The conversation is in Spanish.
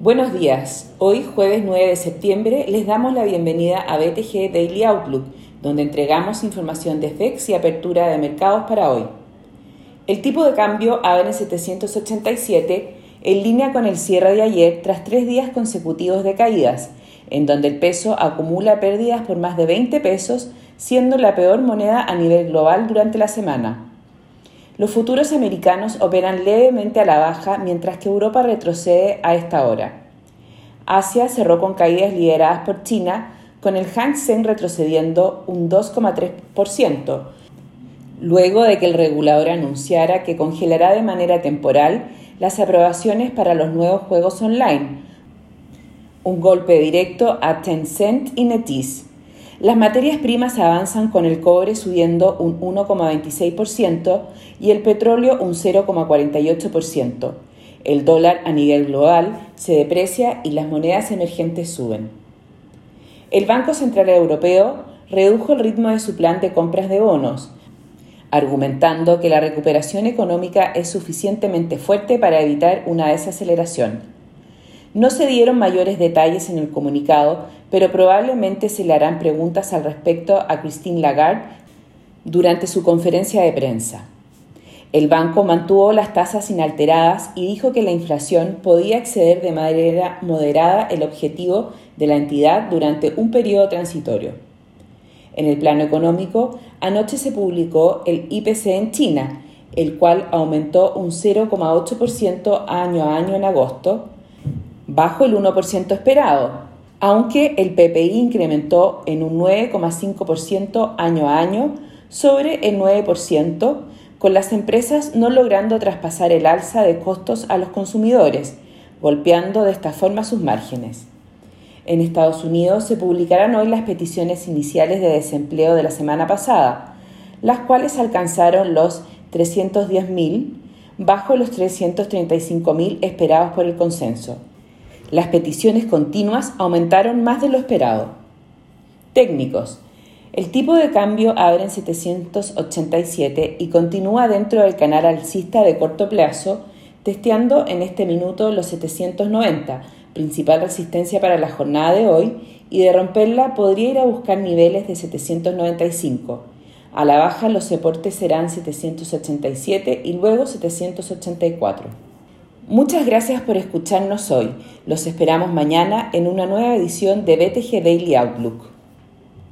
Buenos días. Hoy, jueves 9 de septiembre, les damos la bienvenida a BTG Daily Outlook, donde entregamos información de FEX y apertura de mercados para hoy. El tipo de cambio abre en 787, en línea con el cierre de ayer tras tres días consecutivos de caídas, en donde el peso acumula pérdidas por más de 20 pesos, siendo la peor moneda a nivel global durante la semana. Los futuros americanos operan levemente a la baja mientras que Europa retrocede a esta hora. Asia cerró con caídas lideradas por China, con el Hang retrocediendo un 2,3%, luego de que el regulador anunciara que congelará de manera temporal las aprobaciones para los nuevos juegos online, un golpe directo a Tencent y NetEase. Las materias primas avanzan con el cobre subiendo un 1,26% y el petróleo un 0,48%. El dólar a nivel global se deprecia y las monedas emergentes suben. El Banco Central Europeo redujo el ritmo de su plan de compras de bonos, argumentando que la recuperación económica es suficientemente fuerte para evitar una desaceleración. No se dieron mayores detalles en el comunicado, pero probablemente se le harán preguntas al respecto a Christine Lagarde durante su conferencia de prensa. El banco mantuvo las tasas inalteradas y dijo que la inflación podía exceder de manera moderada el objetivo de la entidad durante un periodo transitorio. En el plano económico, anoche se publicó el IPC en China, el cual aumentó un 0,8% año a año en agosto, bajo el 1% esperado, aunque el PPI incrementó en un 9,5% año a año sobre el 9%, con las empresas no logrando traspasar el alza de costos a los consumidores, golpeando de esta forma sus márgenes. En Estados Unidos se publicarán hoy las peticiones iniciales de desempleo de la semana pasada, las cuales alcanzaron los 310.000 bajo los 335.000 esperados por el consenso. Las peticiones continuas aumentaron más de lo esperado. Técnicos. El tipo de cambio abre en 787 y continúa dentro del canal alcista de corto plazo, testeando en este minuto los 790, principal resistencia para la jornada de hoy, y de romperla podría ir a buscar niveles de 795. A la baja los soportes serán 787 y luego 784. Muchas gracias por escucharnos hoy. Los esperamos mañana en una nueva edición de BTG Daily Outlook.